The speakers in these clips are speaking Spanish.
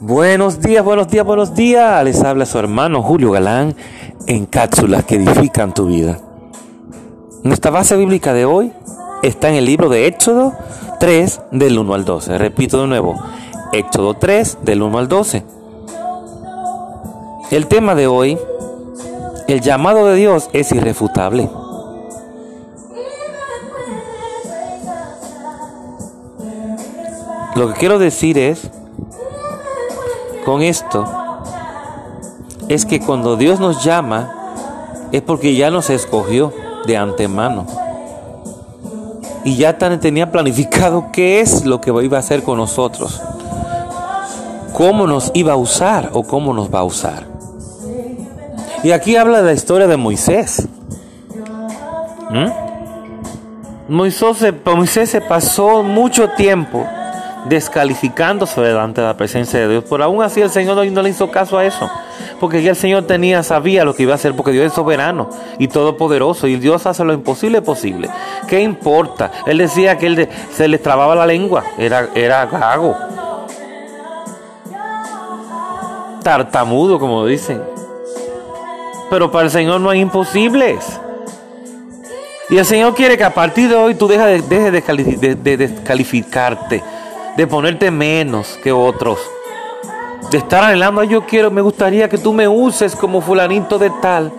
Buenos días, buenos días, buenos días. Les habla su hermano Julio Galán en cápsulas que edifican tu vida. Nuestra base bíblica de hoy está en el libro de Éxodo 3 del 1 al 12. Repito de nuevo, Éxodo 3 del 1 al 12. El tema de hoy, el llamado de Dios es irrefutable. Lo que quiero decir es con esto es que cuando Dios nos llama es porque ya nos escogió de antemano. Y ya tenía planificado qué es lo que iba a hacer con nosotros. Cómo nos iba a usar o cómo nos va a usar. Y aquí habla de la historia de Moisés. ¿Mm? Moisés, se, Moisés se pasó mucho tiempo descalificándose delante de la presencia de Dios. Por aún así el Señor no, le hizo caso a eso. Porque ya el Señor tenía, sabía lo que iba a hacer, porque Dios es soberano y todopoderoso. Y Dios hace lo imposible posible. ¿Qué importa? Él decía que él se le trababa la lengua. Era, era gago. Tartamudo, como dicen. Pero para el Señor no hay imposibles. Y el Señor quiere que a partir de hoy tú dejes de, de descalificarte de ponerte menos que otros, de estar anhelando, yo quiero, me gustaría que tú me uses como fulanito de tal,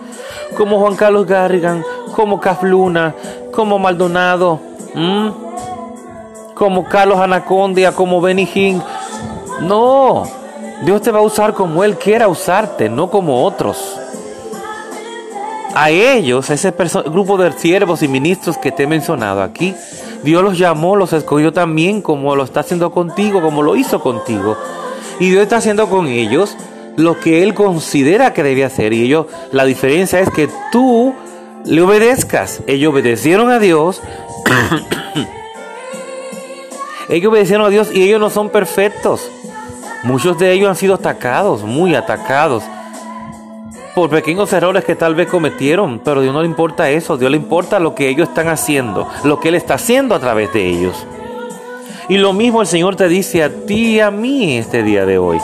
como Juan Carlos Garrigan, como Cafluna, como Maldonado, como Carlos Anacondia, como Benny Hinn. No, Dios te va a usar como Él quiera usarte, no como otros. A ellos, ese grupo de siervos y ministros que te he mencionado aquí, Dios los llamó, los escogió también como lo está haciendo contigo, como lo hizo contigo. Y Dios está haciendo con ellos lo que Él considera que debe hacer. Y ellos, la diferencia es que tú le obedezcas. Ellos obedecieron a Dios. ellos obedecieron a Dios y ellos no son perfectos. Muchos de ellos han sido atacados, muy atacados por pequeños errores que tal vez cometieron, pero a Dios no le importa eso, a Dios le importa lo que ellos están haciendo, lo que Él está haciendo a través de ellos. Y lo mismo el Señor te dice a ti y a mí este día de hoy.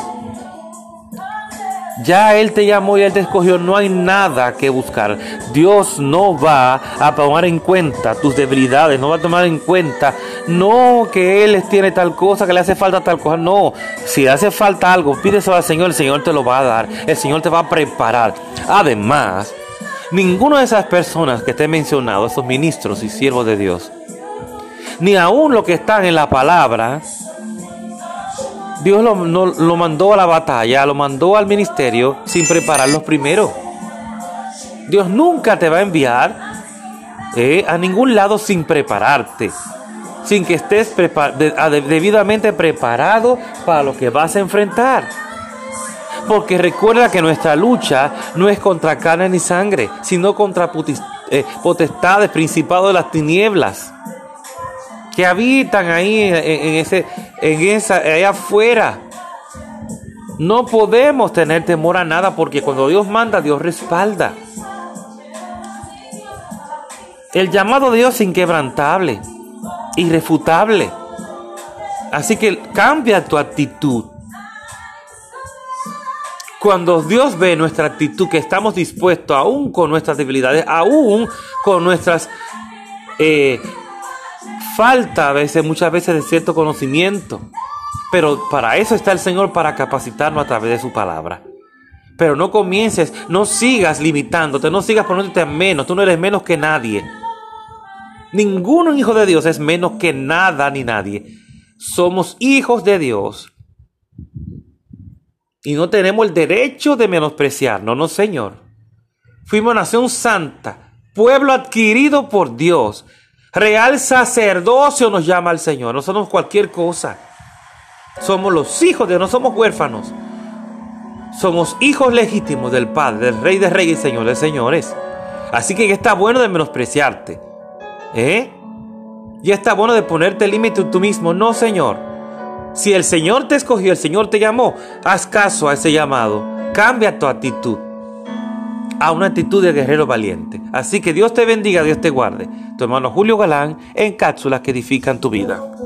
Ya Él te llamó y Él te escogió, no hay nada que buscar. Dios no va a tomar en cuenta tus debilidades, no va a tomar en cuenta, no que Él tiene tal cosa, que le hace falta tal cosa, no. Si hace falta algo, pídeselo al Señor, el Señor te lo va a dar, el Señor te va a preparar. Además, ninguna de esas personas que te he mencionado, esos ministros y siervos de Dios, ni aún los que están en la palabra, Dios lo, lo, mandó a la batalla, lo mandó al ministerio sin prepararlos primero. Dios nunca te va a enviar eh, a ningún lado sin prepararte, sin que estés debidamente preparado para lo que vas a enfrentar. Porque recuerda que nuestra lucha no es contra carne ni sangre, sino contra eh, potestades, principados de las tinieblas que habitan ahí en, ese, en esa, allá afuera. No podemos tener temor a nada porque cuando Dios manda, Dios respalda. El llamado de Dios es inquebrantable, irrefutable. Así que cambia tu actitud. Cuando Dios ve nuestra actitud, que estamos dispuestos, aún con nuestras debilidades, aún con nuestras eh, falta a veces, muchas veces de cierto conocimiento. Pero para eso está el Señor, para capacitarnos a través de su palabra. Pero no comiences, no sigas limitándote, no sigas poniéndote a menos. Tú no eres menos que nadie. Ningún hijo de Dios es menos que nada ni nadie. Somos hijos de Dios. Y no tenemos el derecho de menospreciarnos, no, Señor. Fuimos nación santa, pueblo adquirido por Dios Real sacerdocio nos llama al Señor. No somos cualquier cosa. Somos los hijos de, no somos huérfanos. Somos hijos legítimos del Padre, del Rey de Reyes y Señor de Señores. Así que ya está bueno de menospreciarte. ¿Eh? Ya está bueno de ponerte límite tú mismo. No, Señor. Si el Señor te escogió, el Señor te llamó, haz caso a ese llamado. Cambia tu actitud a una actitud de guerrero valiente. Así que Dios te bendiga, Dios te guarde. Tu hermano Julio Galán en cápsulas que edifican tu vida.